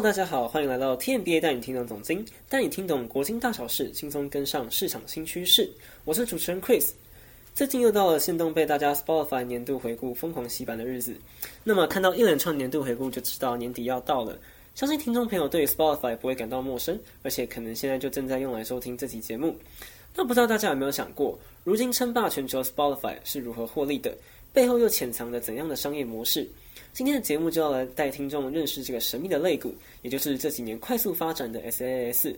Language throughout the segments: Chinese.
大家好，欢迎来到 TMBA 带你听懂总经，带你听懂国经大小事，轻松跟上市场新趋势。我是主持人 Chris。最近又到了限动被大家 Spotify 年度回顾疯狂洗版的日子，那么看到一连串年度回顾，就知道年底要到了。相信听众朋友对 Spotify 不会感到陌生，而且可能现在就正在用来收听这期节目。那不知道大家有没有想过，如今称霸全球 Spotify 是如何获利的？背后又潜藏着怎样的商业模式？今天的节目就要来带听众认识这个神秘的肋骨，也就是这几年快速发展的 SaaS。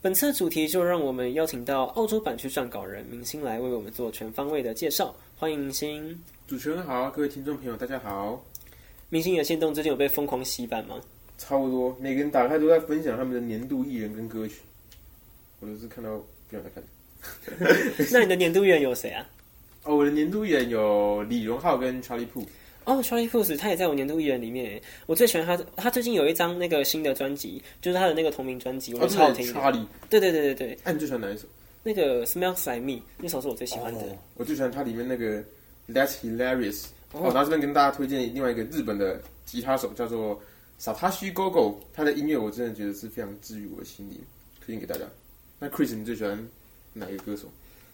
本次的主题就让我们邀请到澳洲版区撰稿人明星来为我们做全方位的介绍。欢迎明星！主持人好，各位听众朋友大家好。明星的线动最近有被疯狂洗版吗？差不多，每个人打开都在分享他们的年度艺人跟歌曲，我都是看到不想再看。那你的年度艺人有谁啊？哦，我的年度艺人有李荣浩跟 Charlie Puth。哦，Charlie Puth 他也在我年度艺人里面。我最喜欢他，他最近有一张那个新的专辑，就是他的那个同名专辑，我觉得超好听。Charlie，对对对对对。那你最喜欢哪一首？那个 Smells Like Me 那首是我最喜欢的。我最喜欢它里面那个 That's Hilarious。哦，然后这边跟大家推荐另外一个日本的吉他手，叫做 Satoshi Gogo，他的音乐我真的觉得是非常治愈我的心灵，推荐给大家。那 Chris，你最喜欢哪一个歌手？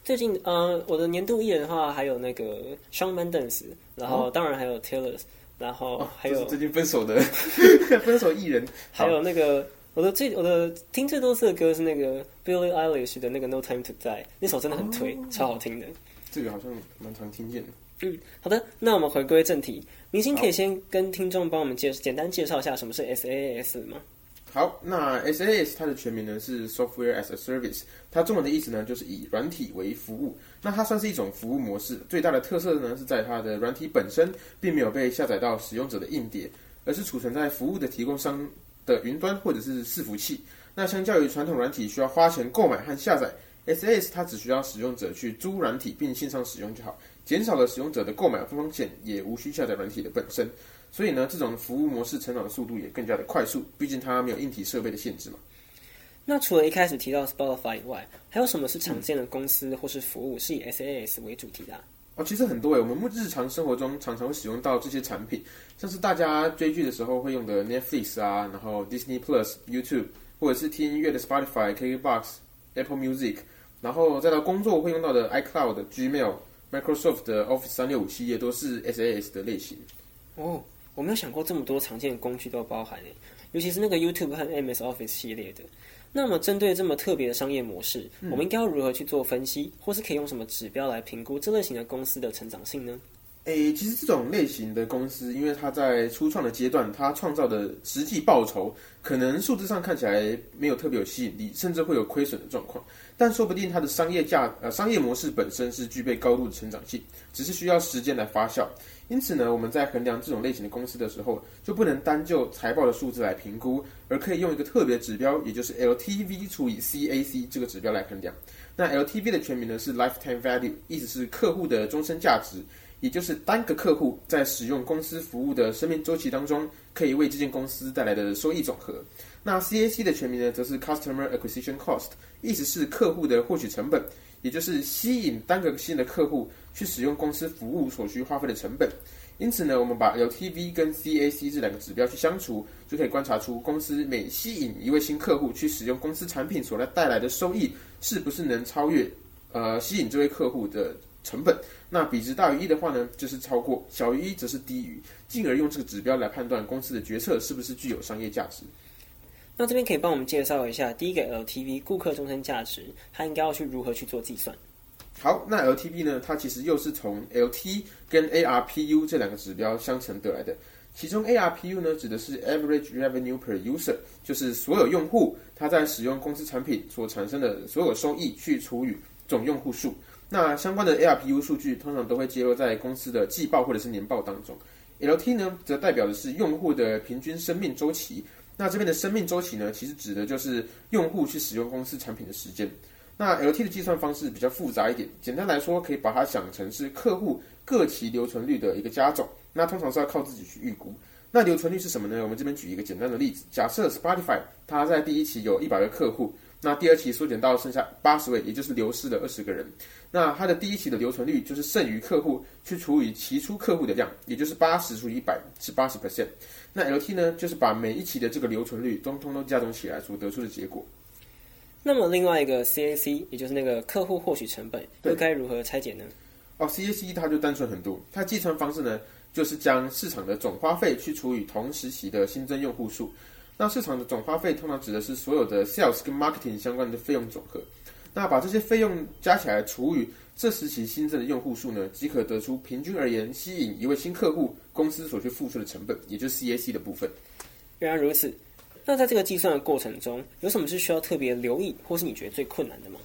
最近呃，我的年度艺人的话，还有那个 Shawn Mendes，然后当然还有 Taylor，然后还有最近分手的。分手艺人，还有那个我的最我的听最多次的歌是那个 Billie Eilish 的那个 No Time to Die，那首真的很推，超好听的。这个好像蛮常听见的。嗯，好的，那我们回归正题，明星可以先跟听众帮我们介简单介绍一下什么是 SaaS 吗？好，那 SaaS 它的全名呢是 Software as a Service，它中文的意思呢就是以软体为服务。那它算是一种服务模式，最大的特色呢是在它的软体本身并没有被下载到使用者的硬碟，而是储存在服务的提供商的云端或者是伺服器。那相较于传统软体需要花钱购买和下载，SaaS 它只需要使用者去租软体并线上使用就好，减少了使用者的购买风险，也无需下载软体的本身。所以呢，这种服务模式成长的速度也更加的快速，毕竟它没有硬体设备的限制嘛。那除了一开始提到 Spotify 以外，还有什么是常见的公司或是服务是以 SaaS 为主题的？哦，其实很多诶，我们日常生活中常常会使用到这些产品，像是大家追剧的时候会用的 Netflix 啊，然后 Disney Plus、YouTube，或者是听音乐的 Spotify、KKBox、Apple Music，然后再到工作会用到的 iCloud、Gmail、Microsoft 的 Office 三六五系列都是 SaaS 的类型。哦。我没有想过这么多常见的工具都包含诶，尤其是那个 YouTube 和 MS Office 系列的。那么，针对这么特别的商业模式，我们应该要如何去做分析，或是可以用什么指标来评估这类型的公司的成长性呢？诶，其实这种类型的公司，因为它在初创的阶段，它创造的实际报酬可能数字上看起来没有特别有吸引力，甚至会有亏损的状况。但说不定它的商业价呃商业模式本身是具备高度的成长性，只是需要时间来发酵。因此呢，我们在衡量这种类型的公司的时候，就不能单就财报的数字来评估，而可以用一个特别指标，也就是 LTV 除以 CAC 这个指标来衡量。那 LTV 的全名呢是 Lifetime Value，意思是客户的终身价值，也就是单个客户在使用公司服务的生命周期当中，可以为这间公司带来的收益总和。那 CAC 的全名呢，则是 Customer Acquisition Cost，意思是客户的获取成本。也就是吸引单个新的客户去使用公司服务所需花费的成本。因此呢，我们把 LTV 跟 CAC 这两个指标去相除，就可以观察出公司每吸引一位新客户去使用公司产品所来带来的收益，是不是能超越呃吸引这位客户的成本。那比值大于一的话呢，就是超过；小于一则是低于，进而用这个指标来判断公司的决策是不是具有商业价值。那这边可以帮我们介绍一下，第一个 LTV 顾客终身价值，它应该要去如何去做计算？好，那 LTV 呢？它其实又是从 LT 跟 ARPU 这两个指标相乘得来的。其中 ARPU 呢，指的是 Average Revenue per User，就是所有用户他在使用公司产品所产生的所有收益去除以总用户数。那相关的 ARPU 数据通常都会揭露在公司的季报或者是年报当中。LT 呢，则代表的是用户的平均生命周期。那这边的生命周期呢，其实指的就是用户去使用公司产品的时间。那 LT 的计算方式比较复杂一点，简单来说，可以把它想成是客户各期留存率的一个加总。那通常是要靠自己去预估。那留存率是什么呢？我们这边举一个简单的例子，假设 Spotify 它在第一期有一百个客户，那第二期缩减到剩下八十位，也就是流失了二十个人。那它的第一期的留存率就是剩余客户去除以期初客户的量，也就是八十除以一百是八十 percent。那 LT 呢，就是把每一期的这个留存率通通都加总起来所得出的结果。那么另外一个 CAC，也就是那个客户获取成本，又该如何拆解呢？哦，CAC 它就单纯很多，它计算方式呢，就是将市场的总花费去除以同时期的新增用户数。那市场的总花费通常指的是所有的 sales 跟 marketing 相关的费用总和。那把这些费用加起来除以这时期新增的用户数呢，即可得出平均而言吸引一位新客户公司所需付出的成本，也就是 CAC 的部分。原来如此。那在这个计算的过程中，有什么是需要特别留意，或是你觉得最困难的吗？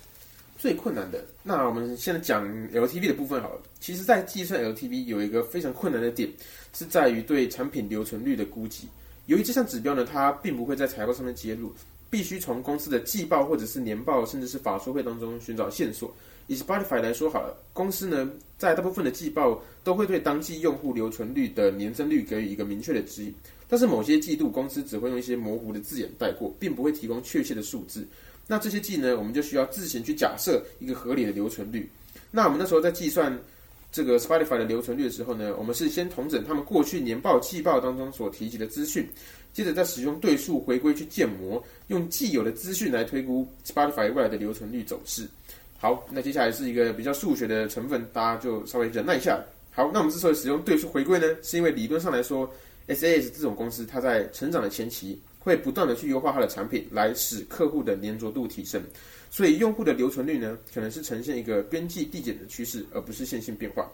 最困难的，那我们现在讲 LTV 的部分好了。其实，在计算 LTV 有一个非常困难的点，是在于对产品留存率的估计。由于这项指标呢，它并不会在财报上面揭露，必须从公司的季报或者是年报，甚至是法说会当中寻找线索。以 Spotify 来说好了，公司呢在大部分的季报都会对当季用户留存率的年增率给予一个明确的指引，但是某些季度公司只会用一些模糊的字眼带过，并不会提供确切的数字。那这些季呢，我们就需要自行去假设一个合理的留存率。那我们那时候在计算。这个 Spotify 的留存率的时候呢，我们是先统整他们过去年报、季报当中所提及的资讯，接着再使用对数回归去建模，用既有的资讯来推估 Spotify 未来的留存率走势。好，那接下来是一个比较数学的成分，大家就稍微忍耐一下。好，那我们之所以使用对数回归呢，是因为理论上来说，SAS 这种公司它在成长的前期会不断的去优化它的产品，来使客户的粘着度提升。所以用户的留存率呢，可能是呈现一个边际递减的趋势，而不是线性变化。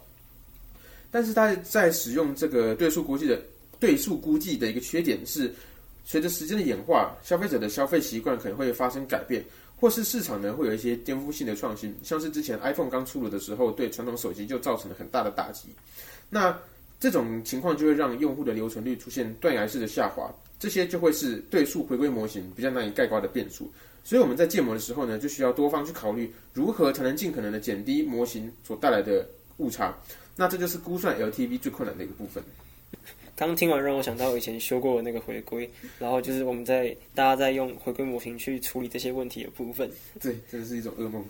但是它在使用这个对数估计的对数估计的一个缺点是，随着时间的演化，消费者的消费习惯可能会发生改变，或是市场呢会有一些颠覆性的创新，像是之前 iPhone 刚出炉的时候，对传统手机就造成了很大的打击。那这种情况就会让用户的留存率出现断崖式的下滑，这些就会是对数回归模型比较难以概括的变数。所以我们在建模的时候呢，就需要多方去考虑如何才能尽可能的减低模型所带来的误差。那这就是估算 LTV 最困难的一个部分。刚听完让我想到以前修过的那个回归，然后就是我们在大家在用回归模型去处理这些问题的部分。对，真的是一种噩梦。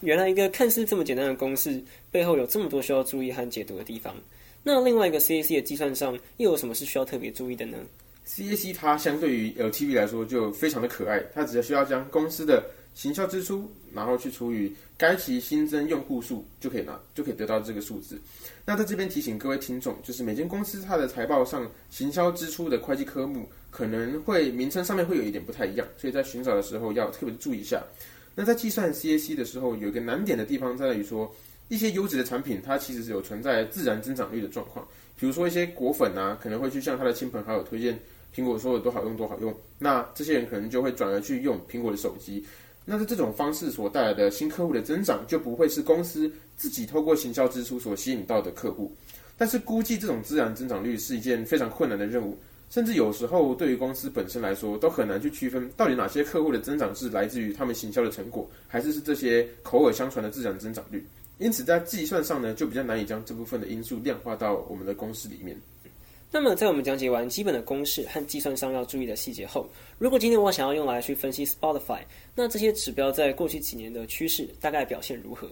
原来一个看似这么简单的公式背后有这么多需要注意和解读的地方。那另外一个 CAC 的计算上又有什么是需要特别注意的呢？CAC 它相对于 LTV 来说就非常的可爱，它只需要将公司的行销支出，然后去除以该期新增用户数，就可以拿就可以得到这个数字。那在这边提醒各位听众，就是每间公司它的财报上行销支出的会计科目可能会名称上面会有一点不太一样，所以在寻找的时候要特别注意一下。那在计算 CAC 的时候，有一个难点的地方在于说，一些优质的产品它其实是有存在自然增长率的状况，比如说一些果粉啊，可能会去向他的亲朋好友推荐。苹果说有多好用多好用，那这些人可能就会转而去用苹果的手机。那在这种方式所带来的新客户的增长，就不会是公司自己透过行销支出所吸引到的客户。但是估计这种自然增长率是一件非常困难的任务，甚至有时候对于公司本身来说，都很难去区分到底哪些客户的增长是来自于他们行销的成果，还是是这些口耳相传的自然增长率。因此在计算上呢，就比较难以将这部分的因素量化到我们的公式里面。那么，在我们讲解完基本的公式和计算上要注意的细节后，如果今天我想要用来去分析 Spotify，那这些指标在过去几年的趋势大概表现如何？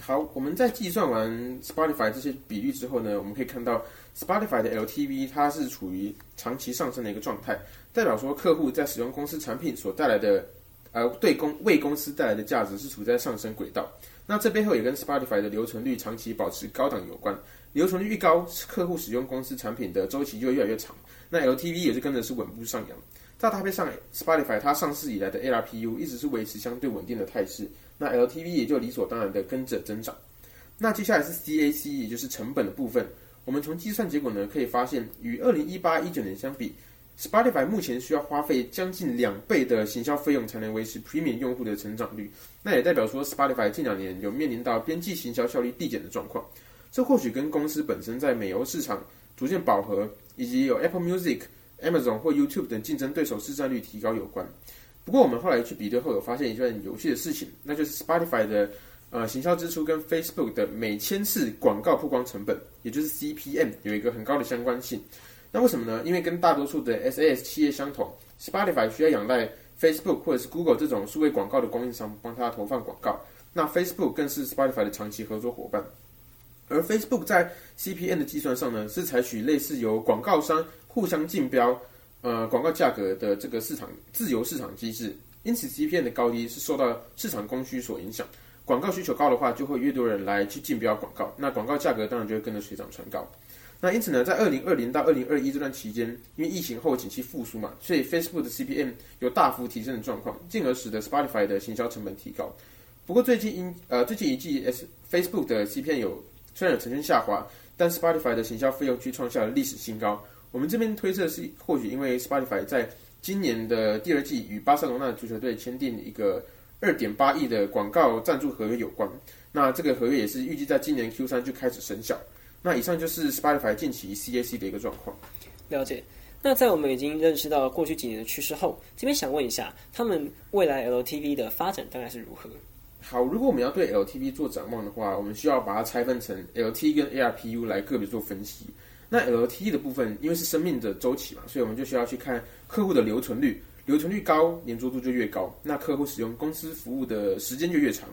好，我们在计算完 Spotify 这些比率之后呢，我们可以看到 Spotify 的 LTV 它是处于长期上升的一个状态，代表说客户在使用公司产品所带来的，呃，对公为公司带来的价值是处在上升轨道。那这背后也跟 Spotify 的留存率长期保持高档有关。留存率越高，客户使用公司产品的周期就越来越长，那 LTV 也是跟着是稳步上扬。再搭配上 Spotify 它上市以来的 ARPU 一直是维持相对稳定的态势，那 LTV 也就理所当然的跟着增长。那接下来是 CAC，也就是成本的部分。我们从计算结果呢可以发现，与二零一八一九年相比，Spotify 目前需要花费将近两倍的行销费用才能维持 Premium 用户的成长率。那也代表说 Spotify 近两年有面临到边际行销效率递减的状况。这或许跟公司本身在美欧市场逐渐饱和，以及有 Apple Music、Amazon 或 YouTube 等竞争对手市占率提高有关。不过，我们后来去比对后，有发现一件有趣的事情，那就是 Spotify 的呃行销支出跟 Facebook 的每千次广告曝光成本，也就是 CPM，有一个很高的相关性。那为什么呢？因为跟大多数的 SaaS 企业相同，Spotify 需要仰赖 Facebook 或者是 Google 这种数位广告的供应商帮他投放广告。那 Facebook 更是 Spotify 的长期合作伙伴。而 Facebook 在 CPN 的计算上呢，是采取类似由广告商互相竞标，呃，广告价格的这个市场自由市场机制。因此 CPN 的高低是受到市场供需所影响。广告需求高的话，就会越多人来去竞标广告，那广告价格当然就会跟着水涨船高。那因此呢，在二零二零到二零二一这段期间，因为疫情后景气复苏嘛，所以 Facebook 的 CPM 有大幅提升的状况，进而使得 Spotify 的行销成本提高。不过最近因呃最近一季 S Facebook 的 CPM 有虽然有呈现下滑，但 Spotify 的行销费用却创下了历史新高。我们这边推测是或许因为 Spotify 在今年的第二季与巴塞罗那足球队签订一个二点八亿的广告赞助合约有关。那这个合约也是预计在今年 Q 三就开始生效。那以上就是 Spotify 近期 CAC 的一个状况。了解。那在我们已经认识到过去几年的趋势后，这边想问一下，他们未来 LTV 的发展大概是如何？好，如果我们要对 LTV 做展望的话，我们需要把它拆分成 LT 跟 ARPU 来个别做分析。那 LT 的部分，因为是生命的周期嘛，所以我们就需要去看客户的留存率，留存率高，粘着度就越高，那客户使用公司服务的时间就越长。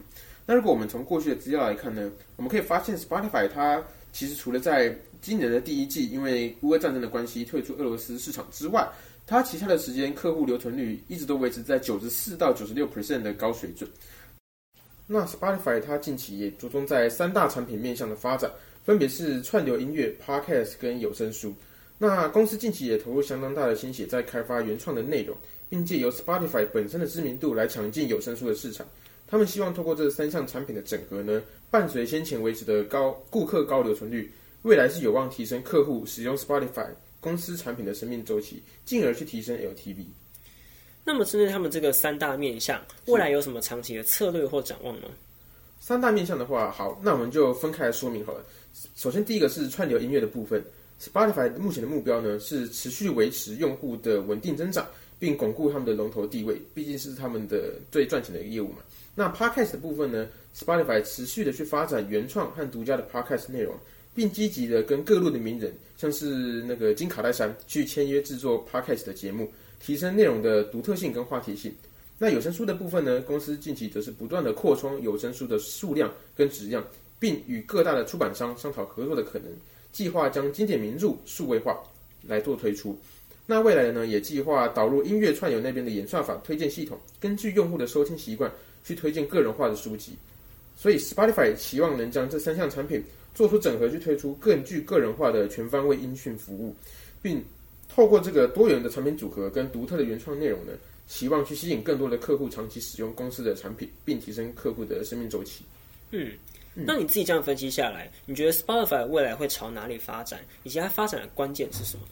那如果我们从过去的资料来看呢，我们可以发现 Spotify 它其实除了在今年的第一季因为乌俄战争的关系退出俄罗斯市场之外，它其他的时间客户留存率一直都维持在九十四到九十六 percent 的高水准。那 Spotify 它近期也着重在三大产品面向的发展，分别是串流音乐、Podcast 跟有声书。那公司近期也投入相当大的心血在开发原创的内容，并借由 Spotify 本身的知名度来抢进有声书的市场。他们希望透过这三项产品的整合呢，伴随先前维持的高顾客高留存率，未来是有望提升客户使用 Spotify 公司产品的生命周期，进而去提升 LTV。那么针对他们这个三大面向，未来有什么长期的策略或展望呢？三大面向的话，好，那我们就分开来说明好了。首先，第一个是串流音乐的部分，Spotify 目前的目标呢是持续维持用户的稳定增长，并巩固他们的龙头地位，毕竟是他们的最赚钱的一个业务嘛。那 Podcast 的部分呢，Spotify 持续的去发展原创和独家的 Podcast 内容，并积极的跟各路的名人，像是那个金卡戴珊去签约制作 Podcast 的节目。提升内容的独特性跟话题性。那有声书的部分呢？公司近期则是不断的扩充有声书的数量跟质量，并与各大的出版商商讨合作的可能，计划将经典名著数位化来做推出。那未来呢，也计划导入音乐串流那边的演算法推荐系统，根据用户的收听习惯去推荐个人化的书籍。所以 Spotify 期望能将这三项产品做出整合，去推出更具个人化的全方位音讯服务，并。透过这个多元的产品组合跟独特的原创内容呢，希望去吸引更多的客户长期使用公司的产品，并提升客户的生命周期。嗯，那你自己这样分析下来，你觉得 Spotify 未来会朝哪里发展，以及它发展的关键是什么？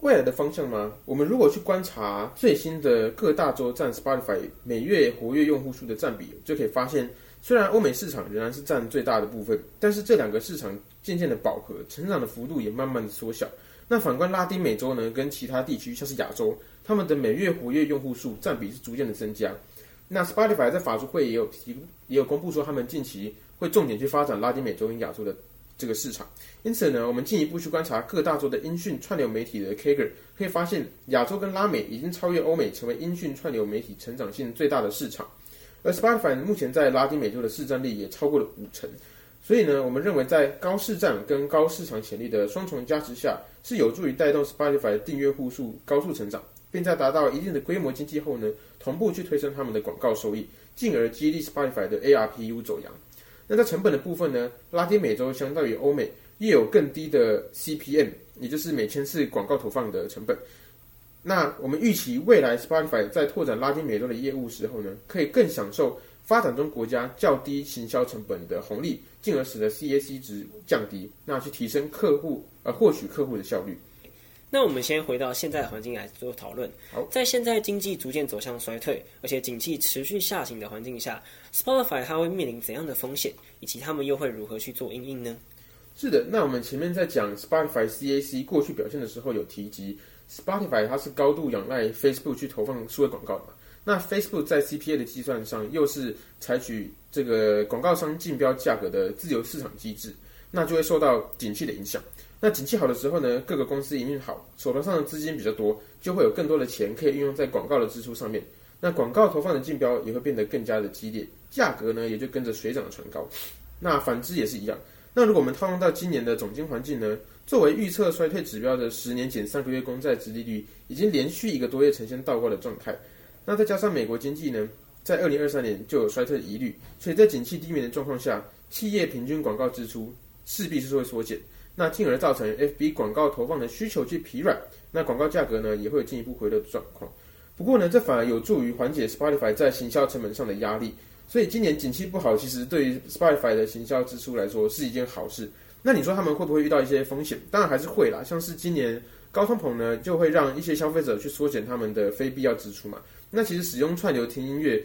未来的方向吗？我们如果去观察最新的各大洲占 Spotify 每月活跃用户数的占比，就可以发现，虽然欧美市场仍然是占最大的部分，但是这两个市场渐渐的饱和，成长的幅度也慢慢的缩小。那反观拉丁美洲呢，跟其他地区像是亚洲，他们的每月活跃用户数占比是逐渐的增加。那 Spotify 在法术会也有提，也有公布说，他们近期会重点去发展拉丁美洲跟亚洲的这个市场。因此呢，我们进一步去观察各大洲的音讯串流媒体的 Kager，可以发现亚洲跟拉美已经超越欧美，成为音讯串流媒体成长性最大的市场。而 Spotify 目前在拉丁美洲的市占率也超过了五成。所以呢，我们认为在高市占跟高市场潜力的双重加持下，是有助于带动 Spotify 的订阅户数高速成长，并在达到一定的规模经济后呢，同步去推升他们的广告收益，进而激励 Spotify 的 ARPU 走扬。那在成本的部分呢，拉丁美洲相当于欧美，也有更低的 CPM，也就是每千次广告投放的成本。那我们预期未来 Spotify 在拓展拉丁美洲的业务时候呢，可以更享受。发展中国家较低行销成本的红利，进而使得 CAC 值降低，那去提升客户呃获取客户的效率。那我们先回到现在的环境来做讨论。好，在现在经济逐渐走向衰退，而且景气持续下行的环境下，Spotify 它会面临怎样的风险，以及他们又会如何去做应应呢？是的，那我们前面在讲 Spotify CAC 过去表现的时候，有提及 Spotify 它是高度仰赖 Facebook 去投放数位广告的嘛。那 Facebook 在 CPA 的计算上又是采取这个广告商竞标价格的自由市场机制，那就会受到景气的影响。那景气好的时候呢，各个公司营运好，手头上的资金比较多，就会有更多的钱可以运用在广告的支出上面。那广告投放的竞标也会变得更加的激烈，价格呢也就跟着水涨船高。那反之也是一样。那如果我们套用到今年的总经环境呢？作为预测衰退指标的十年减三个月公债殖利率，已经连续一个多月呈现倒挂的状态。那再加上美国经济呢，在二零二三年就有衰退的疑虑，所以在景气低迷的状况下，企业平均广告支出势必是会缩减，那进而造成 FB 广告投放的需求去疲软，那广告价格呢也会有进一步回落的状况。不过呢，这反而有助于缓解 Spotify 在行销成本上的压力。所以今年景气不好，其实对于 Spotify 的行销支出来说是一件好事。那你说他们会不会遇到一些风险？当然还是会啦。像是今年高通膨呢，就会让一些消费者去缩减他们的非必要支出嘛。那其实使用串流听音乐，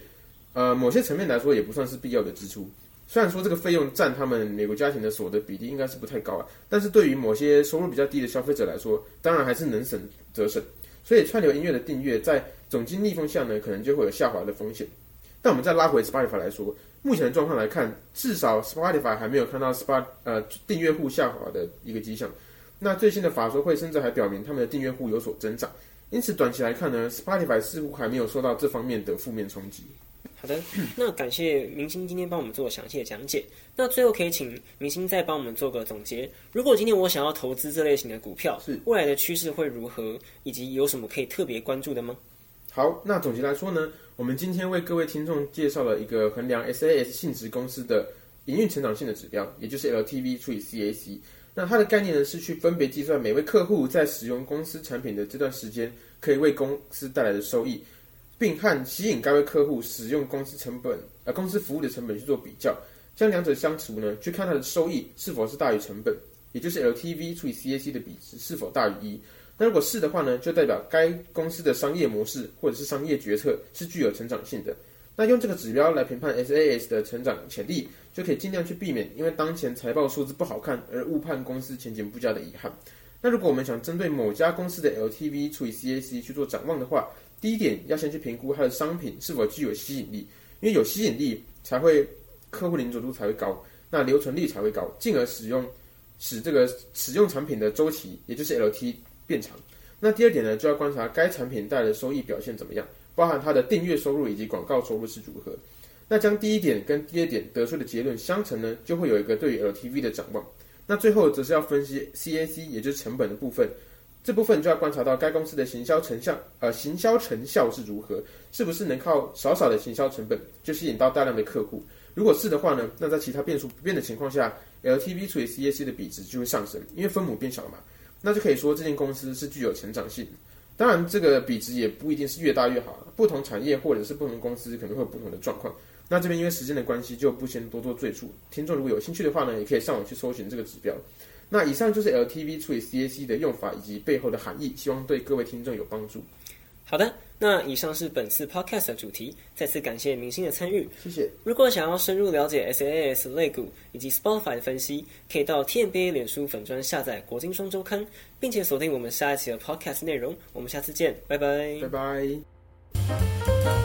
呃，某些层面来说也不算是必要的支出。虽然说这个费用占他们美国家庭的所得比例应该是不太高啊，但是对于某些收入比较低的消费者来说，当然还是能省则省。所以串流音乐的订阅在总经逆风下呢，可能就会有下滑的风险。但我们再拉回 Spotify 来说，目前的状况来看，至少 Spotify 还没有看到 Spot 呃订阅户下滑的一个迹象。那最新的法说会甚至还表明他们的订阅户有所增长，因此短期来看呢，Spotify 似乎还没有受到这方面的负面冲击。好的，那感谢明星今天帮我们做详细的讲解。那最后可以请明星再帮我们做个总结。如果今天我想要投资这类型的股票，是未来的趋势会如何，以及有什么可以特别关注的吗？好，那总结来说呢，我们今天为各位听众介绍了一个衡量 SAS 性质公司的营运成长性的指标，也就是 LTV 除以 CAC。那它的概念呢是去分别计算每位客户在使用公司产品的这段时间可以为公司带来的收益，并和吸引该位客户使用公司成本呃公司服务的成本去做比较，将两者相除呢，去看它的收益是否是大于成本，也就是 LTV 除以 CAC 的比值是否大于一。那如果是的话呢，就代表该公司的商业模式或者是商业决策是具有成长性的。那用这个指标来评判 SAS 的成长潜力，就可以尽量去避免因为当前财报数字不好看而误判公司前景不佳的遗憾。那如果我们想针对某家公司的 LTV 除以 CAC 去做展望的话，第一点要先去评估它的商品是否具有吸引力，因为有吸引力才会客户粘着度才会高，那留存率才会高，进而使用使这个使用产品的周期，也就是 LT。变长。那第二点呢，就要观察该产品带来的收益表现怎么样，包含它的订阅收入以及广告收入是如何。那将第一点跟第二点得出的结论相乘呢，就会有一个对于 LTV 的展望。那最后则是要分析 CAC，也就是成本的部分。这部分就要观察到该公司的行销成效，呃，行销成效是如何，是不是能靠少少的行销成本就吸引到大量的客户？如果是的话呢，那在其他变数不变的情况下，LTV 除以 CAC 的比值就会上升，因为分母变小了嘛。那就可以说这间公司是具有成长性。当然，这个比值也不一定是越大越好，不同产业或者是不同公司可能会有不同的状况。那这边因为时间的关系，就不先多做赘述。听众如果有兴趣的话呢，也可以上网去搜寻这个指标。那以上就是 LTV 除以 CAC 的用法以及背后的含义，希望对各位听众有帮助。好的，那以上是本次 podcast 的主题。再次感谢明星的参与，谢谢。如果想要深入了解 SAS 类股以及 Spotify 的分析，可以到 TMBA 脸书粉专下载《国金双周刊》，并且锁定我们下一期的 podcast 内容。我们下次见，拜拜，拜拜。